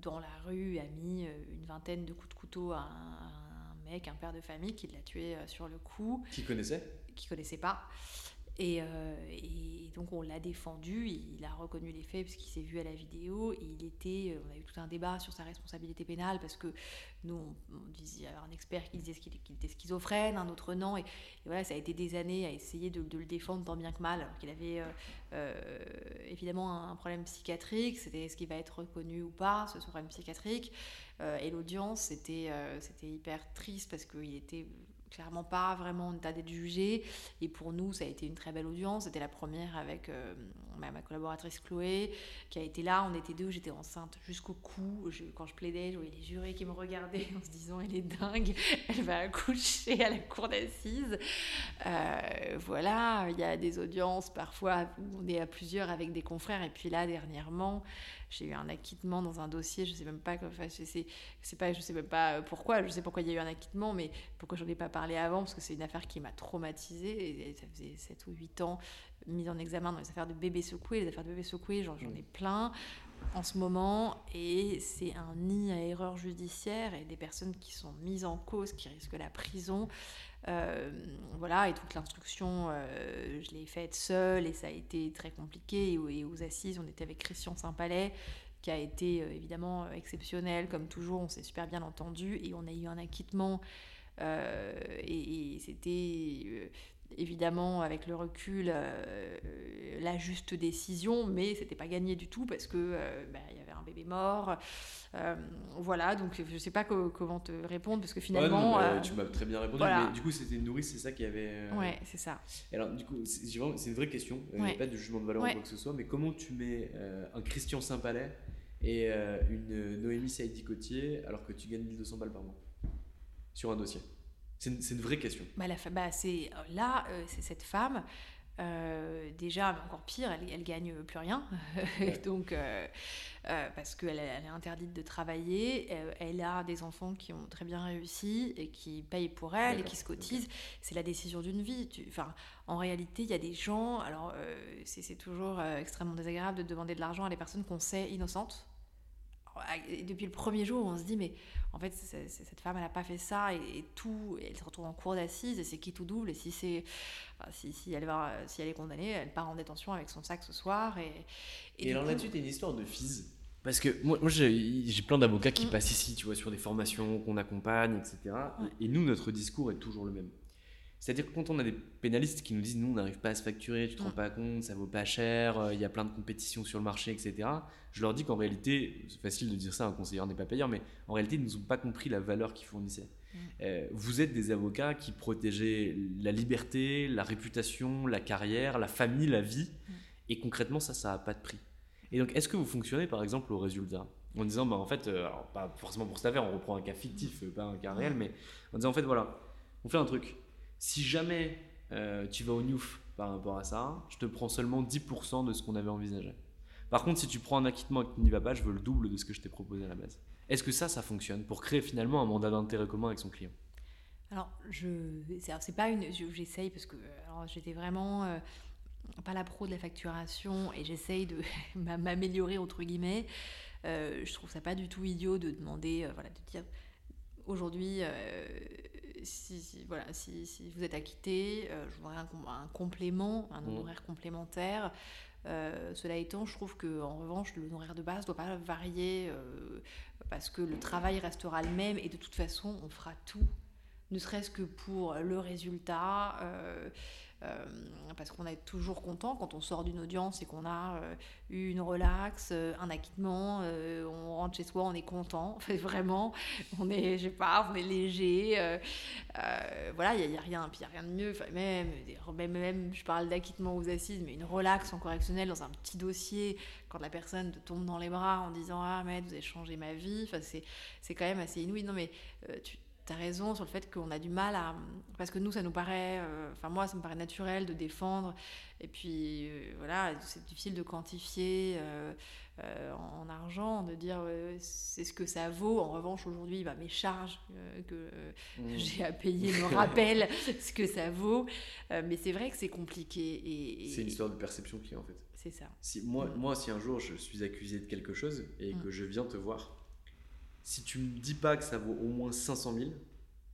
dans la rue, a mis une vingtaine de coups de couteau à un, mec, un père de famille, qui l'a tué sur le coup. Qui connaissait? Qui connaissait pas. Euh, et, donc on l'a défendu, il a reconnu les faits puisqu'il s'est vu à la vidéo. Et il était, euh, on a eu tout un débat sur sa responsabilité pénale parce que nous on, disait, il y avait un expert qui disait qu'il était schizophrène, un autre non, et, voilà ça a été des années à essayer de, le défendre tant bien que mal, alors qu'il avait euh, évidemment un, problème psychiatrique, c'était ce qui va être reconnu ou pas, ce problème psychiatrique, et l'audience c'était c'était hyper triste parce qu'il était clairement pas vraiment en état d'être jugé. Et pour nous, ça a été une très belle audience. C'était la première avec euh, ma, collaboratrice Chloé, qui a été là. On était deux, j'étais enceinte jusqu'au cou. quand je plaidais, je voyais les jurés qui me regardaient [LAUGHS] en se disant Elle est dingue, [LAUGHS] elle va accoucher à la cour d'assises. Euh, voilà, il y a des audiences parfois où on est à plusieurs avec des confrères. Et puis là, dernièrement, j'ai eu un acquittement dans un dossier, je sais même pas, enfin, sais pas, je sais même pas pourquoi, je sais pourquoi il y a eu un acquittement, mais pourquoi j'en ai pas parlé avant, parce que c'est une affaire qui m'a traumatisée, ça faisait 7 ou 8 ans mise en examen dans les affaires de bébés secoués, les affaires de bébés secoués, j'en ai plein en ce moment, et c'est un nid à erreur judiciaire, et des personnes qui sont mises en cause, qui risquent la prison, euh, voilà, et toute l'instruction, euh, je l'ai faite seule et ça a été très compliqué. Et, aux assises, on était avec Christian Saint-Palais, qui a été euh, évidemment exceptionnel, comme toujours, on s'est super bien entendu et on a eu un acquittement. Et, c'était évidemment avec le recul la juste décision, mais c'était pas gagné du tout parce que bah, il y avait un bébé mort. Euh, voilà, donc je sais pas comment te répondre parce que finalement. Euh, tu m'as très bien répondu, mais du coup, c'était une nourrice, c'est ça qui avait. Euh, ouais, c'est ça. Alors, du coup, c'est une vraie question, il n'y a pas de jugement de valeur ou quoi que ce soit, mais comment tu mets un Christian Saint-Palais et une Noémie Saïdi-Cotier alors que tu gagnes 1200 balles par mois sur un dossier? C'est une, une, vraie question. Bah, la, bah, c'est là, c'est cette femme. Euh, déjà, encore pire, elle, elle gagne plus rien. [LAUGHS] Donc, euh, euh, parce qu'elle elle est interdite de travailler. Elle, a des enfants qui ont très bien réussi et qui payent pour elle et qui se cotisent. C'est la décision d'une vie. enfin, en réalité, il y a des gens. Alors, c'est toujours extrêmement désagréable de demander de l'argent à des personnes qu'on sait innocentes. Depuis le premier jour, on se dit, mais en fait, cette femme, elle n'a pas fait ça et, tout, elle se retrouve en cour d'assises et c'est qui tout double. Et si, c'est, si, si, elle va, si elle est condamnée, elle part en détention avec son sac ce soir. Et, et, alors là-dessus, une histoire de fils. Parce que moi, moi j'ai, plein d'avocats qui mm. passent ici, tu vois, sur des formations qu'on accompagne, etc. Et nous, notre discours est toujours le même. C'est-à-dire que quand on a des pénalistes qui nous disent nous on n'arrive pas à se facturer, tu te rends mm. pas compte, ça vaut pas cher, euh, il y a plein de compétitions sur le marché, etc. Je leur dis qu'en réalité, c'est facile de dire ça, un conseiller n'est pas payeur, mais en réalité ils nous ont pas compris la valeur qu'ils fournissaient. Mm. vous êtes des avocats qui protégeaient la liberté, la réputation, la carrière, la famille, la vie. Mm. Et concrètement, ça, ça n'a pas de prix. Et donc, est-ce que vous fonctionnez par exemple au résultat? En disant, bah, en fait, alors, pas forcément pour cette affaire, on reprend un cas fictif, pas un cas réel, mais en disant, en fait, voilà, on fait un truc. Si jamais tu vas au NUF par rapport à ça, je te prends seulement 10% de ce qu'on avait envisagé. Par contre, si tu prends un acquittement et que tu n'y vas pas, je veux le double de ce que je t'ai proposé à la base. Est-ce que ça, ça fonctionne pour créer finalement un mandat d'intérêt commun avec son client? Alors, je, c'est pas une, j'essaye parce que j'étais vraiment euh, pas la pro de la facturation et j'essaye de [LAUGHS] m'améliorer entre guillemets. Euh, je trouve ça pas du tout idiot de demander, euh, voilà, de dire aujourd'hui si, voilà, si, si, vous êtes acquitté, euh, je voudrais un, un, complément, un mmh. honoraire complémentaire. Euh, cela étant, je trouve que en revanche, le honoraire de base ne doit pas varier euh, parce que le travail restera le même et de toute façon, on fera tout, ne serait-ce que pour le résultat. Euh, parce qu'on est toujours content quand on sort d'une audience et qu'on a euh, eu une relax, euh, un acquittement, on rentre chez soi, on est content, [LAUGHS] vraiment, on est, je sais pas, on est léger, voilà, il n'y a, rien, puis a rien de mieux, même, même, même, je parle d'acquittement aux assises, mais une relax en correctionnel dans un petit dossier, quand la personne te tombe dans les bras en disant ah mais vous avez changé ma vie, enfin c'est quand même assez inouï. Non mais tu tu raison sur le fait qu'on a du mal à. Parce que nous, ça nous paraît. Euh, enfin, moi, ça me paraît naturel de défendre. Et puis, euh, voilà, c'est difficile de quantifier euh, en, argent, de dire c'est ce que ça vaut. En revanche, aujourd'hui, bah, mes charges que mmh. [LAUGHS] j'ai à payer me [LAUGHS] rappellent ce que ça vaut. mais c'est vrai que c'est compliqué. Et, c'est une histoire de perception qui, en fait. C'est ça. Si, moi, mmh. moi, si un jour je suis accusé de quelque chose et mmh. que je viens te voir si tu me dis pas que ça vaut au moins 500 000,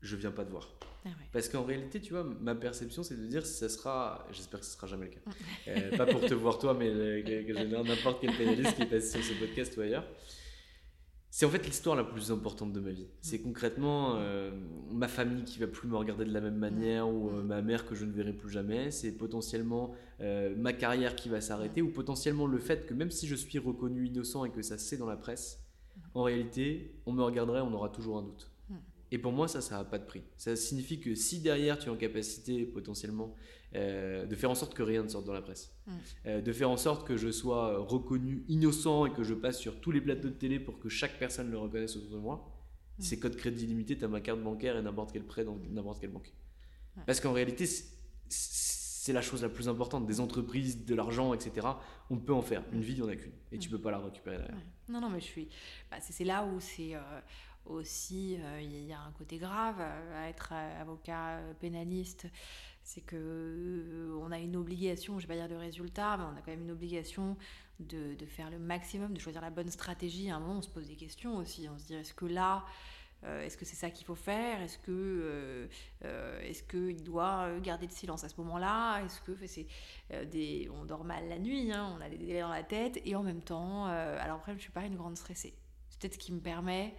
je viens pas te voir. Ah Parce qu'en réalité, tu vois, ma perception, c'est de dire si ça sera, j'espère que ce sera jamais le cas. Mm. Euh, pas pour te voir toi, mais que, n'importe quel pénaliste qui est passé sur ce podcast ou ailleurs. C'est en fait l'histoire la plus importante de ma vie. C'est mm. concrètement euh, ma famille qui va plus me regarder de la même manière ou euh, mm. ma mère que je ne verrai plus jamais. C'est potentiellement ma carrière qui va s'arrêter ou potentiellement le fait que même si je suis reconnu innocent et que ça c'est dans la presse, en réalité, on me regarderait, on aura toujours un doute. Hmm. Et pour moi, ça, ça n'a pas de prix. Ça signifie que si derrière, tu es en capacité potentiellement euh, de faire en sorte que rien ne sorte dans la presse, hmm. euh, de faire en sorte que je sois reconnu innocent et que je passe sur tous les plateaux de télé pour que chaque personne le reconnaisse autour de moi, hmm. c'est code crédit limité, tu as ma carte bancaire et n'importe quel prêt dans n'importe quelle banque. Parce qu'en réalité, c'est la chose la plus importante. Des entreprises, de l'argent, etc. On peut en faire. Une vie, il n'y en a qu'une. Et tu peux pas la récupérer derrière. Non, non, mais je suis. Bah, c'est là où c'est euh, aussi. Euh, il y a un côté grave à être euh, avocat pénaliste. C'est que on a une obligation, je vais pas dire de résultat, mais on a quand même une obligation de, de, faire le maximum, de choisir la bonne stratégie. À un moment, on se pose des questions aussi. On se dit est-ce que là. Est-ce que c'est ça qu'il faut faire? Est-ce que est-ce qu'il doit garder le silence à ce moment-là? Est-ce que c'est des on dort mal la nuit hein, On a des délais dans la tête et en même temps, alors après je suis pas une grande stressée. C'est peut-être ce qui me permet.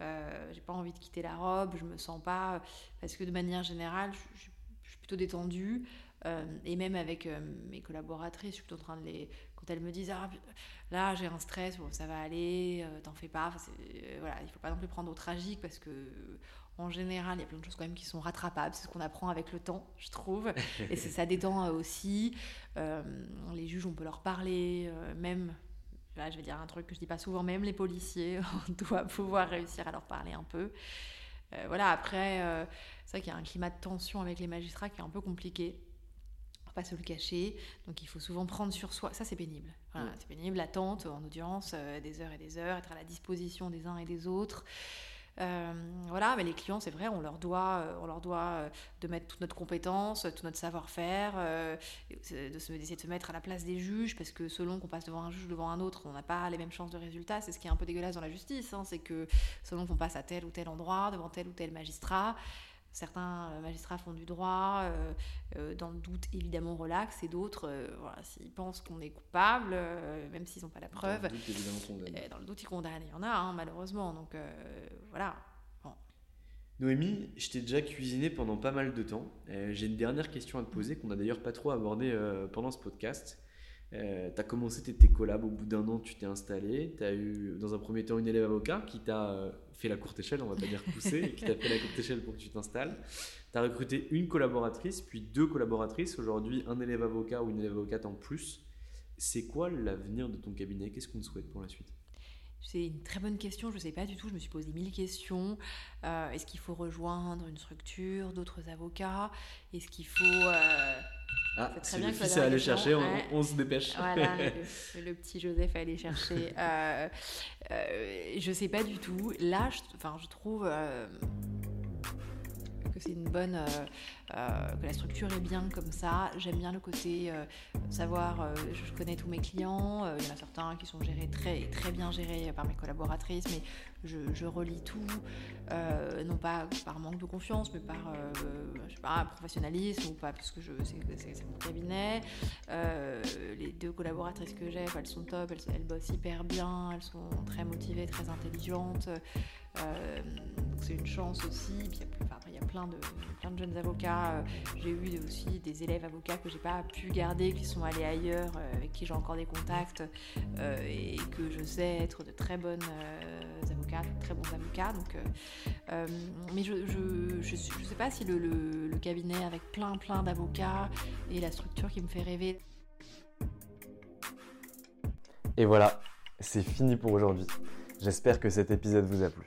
Euh, j'ai pas envie de quitter la robe, je me sens pas parce que de manière générale, je, suis plutôt détendue. et même avec mes collaboratrices, je suis plutôt en train de les. Quand elles me disent ah, là j'ai un stress, bon, ça va aller, t'en fais pas. voilà, il faut pas non plus prendre au tragique parce que en général, il y a plein de choses quand même qui sont rattrapables. C'est ce qu'on apprend avec le temps, je trouve. [LAUGHS] Et ça détend aussi. Euh, les juges, on peut leur parler, euh, même. Là, je vais dire un truc que je dis pas souvent, même les policiers, [LAUGHS] on doit pouvoir réussir à leur parler un peu. Euh, voilà, après, c'est vrai qu'il y a un climat de tension avec les magistrats qui est un peu compliqué. Pas se le cacher. Donc il faut souvent prendre sur soi. Ça, c'est pénible. Voilà, C'est pénible, l'attente en audience, des heures et des heures, être à la disposition des uns et des autres. Euh, voilà, mais les clients, c'est vrai, on leur doit, euh, on leur doit euh, de mettre toute notre compétence, tout notre savoir-faire, d'essayer de se mettre à la place des juges, parce que selon qu'on passe devant un juge ou devant un autre, on n'a pas les mêmes chances de résultat. C'est ce qui est un peu dégueulasse dans la justice, hein, c'est que selon qu'on passe à tel ou tel endroit, devant tel ou tel magistrat, Certains euh, magistrats font du droit, euh, euh, dans le doute évidemment relax, et d'autres, voilà, s'ils pensent qu'on est coupable, même s'ils n'ont pas la preuve, dans le doute, évidemment, dans le doute ils condamnent. Il y en a, hein, malheureusement. Donc voilà. Noémie, je t'ai déjà cuisiné pendant pas mal de temps. J'ai une dernière question à te poser qu'on n'a d'ailleurs pas trop abordée pendant ce podcast. Euh, tu as commencé tes collabs, au bout d'un an, tu t'es installé. Tu as eu, dans un premier temps, une élève avocat qui t'a euh, fait la courte échelle, on va pas dire poussé, [LAUGHS] qui t'a fait la courte échelle pour que tu t'installes. Tu as recruté une collaboratrice, puis deux collaboratrices. Aujourd'hui, un élève avocat ou une élève avocate en plus. C'est quoi l'avenir de ton cabinet? Qu'est-ce qu'on te souhaite pour la suite? C'est une très bonne question, je ne sais pas du tout, je me suis posé mille questions. Euh, est-ce qu'il faut rejoindre une structure, d'autres avocats? Est-ce qu'il faut... Euh, ah, très bien le fils est allé chercher, on, se dépêche. Voilà, [LAUGHS] le, petit Joseph est allé chercher. [LAUGHS] euh, euh, je sais pas du tout. Là, je, je trouve euh, que c'est une bonne, euh, euh, que la structure est bien comme ça. J'aime bien le côté euh, savoir, je, connais tous mes clients. Il y en a certains qui sont gérés très très bien gérés par mes collaboratrices, mais je, relis tout, non pas par manque de confiance, mais par professionnalisme ou pas parce que c'est mon cabinet. les deux collaboratrices que j'ai, elles sont top, elles, bossent hyper bien, elles sont très motivées, très intelligentes. Euh, c'est une chance aussi. il y a plein de jeunes avocats. Euh, j'ai eu aussi des élèves avocats que j'ai pas pu garder, qui sont allés ailleurs, euh, avec qui j'ai encore des contacts et que je sais être de très bonnes avocates, très bons avocats. Donc, mais je ne je, je, sais pas si le cabinet avec plein plein d'avocats et la structure qui me fait rêver. Et voilà, c'est fini pour aujourd'hui. J'espère que cet épisode vous a plu.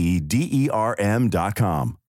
E D E R M dot com.